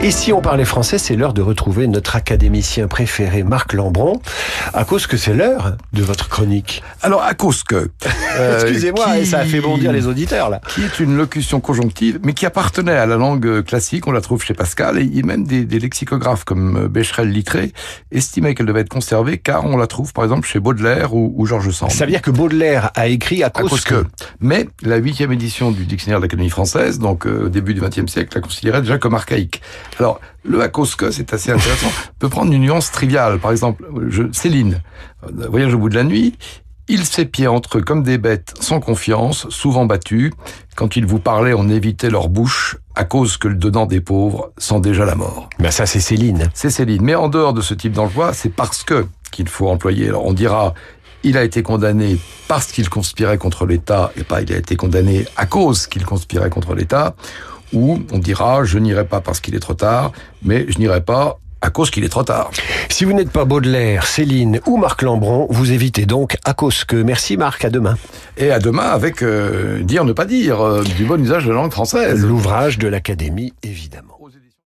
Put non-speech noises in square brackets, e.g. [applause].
Et si on parlait français, c'est l'heure de retrouver notre académicien préféré, Marc Lambron, à cause que c'est l'heure de votre chronique. Alors, à cause que... Euh, [laughs] Excusez-moi, qui... ça a fait bondir les auditeurs, là. Qui est une locution conjonctive, mais qui appartenait à la langue classique, on la trouve chez Pascal, et même des, des lexicographes comme Becherel-Littré estimaient qu'elle devait être conservée, car on la trouve, par exemple, chez Baudelaire ou, ou Georges Sand. Ça veut dire que Baudelaire a écrit à cause, à cause que... que. Mais la huitième édition du dictionnaire de l'Académie française, donc euh, au début du XXe siècle, la considérait déjà comme archaïque. Alors, le à cause que, c'est assez intéressant, peut prendre une nuance triviale. Par exemple, je, Céline, voyage au bout de la nuit, ils s'épiaient entre eux comme des bêtes, sans confiance, souvent battus. Quand ils vous parlaient, on évitait leur bouche, à cause que le dedans des pauvres sent déjà la mort. Ben ça, c'est Céline. C'est Céline. Mais en dehors de ce type d'emploi, c'est parce que qu'il faut employer. Alors, on dira, il a été condamné parce qu'il conspirait contre l'État, et pas il a été condamné à cause qu'il conspirait contre l'État, ou on dira, je n'irai pas parce qu'il est trop tard, mais je n'irai pas à cause qu'il est trop tard. Si vous n'êtes pas Baudelaire, Céline ou Marc Lambron, vous évitez donc à cause que. Merci Marc, à demain. Et à demain avec euh, dire ne pas dire, euh, du bon usage de la langue française. L'ouvrage de l'Académie, évidemment.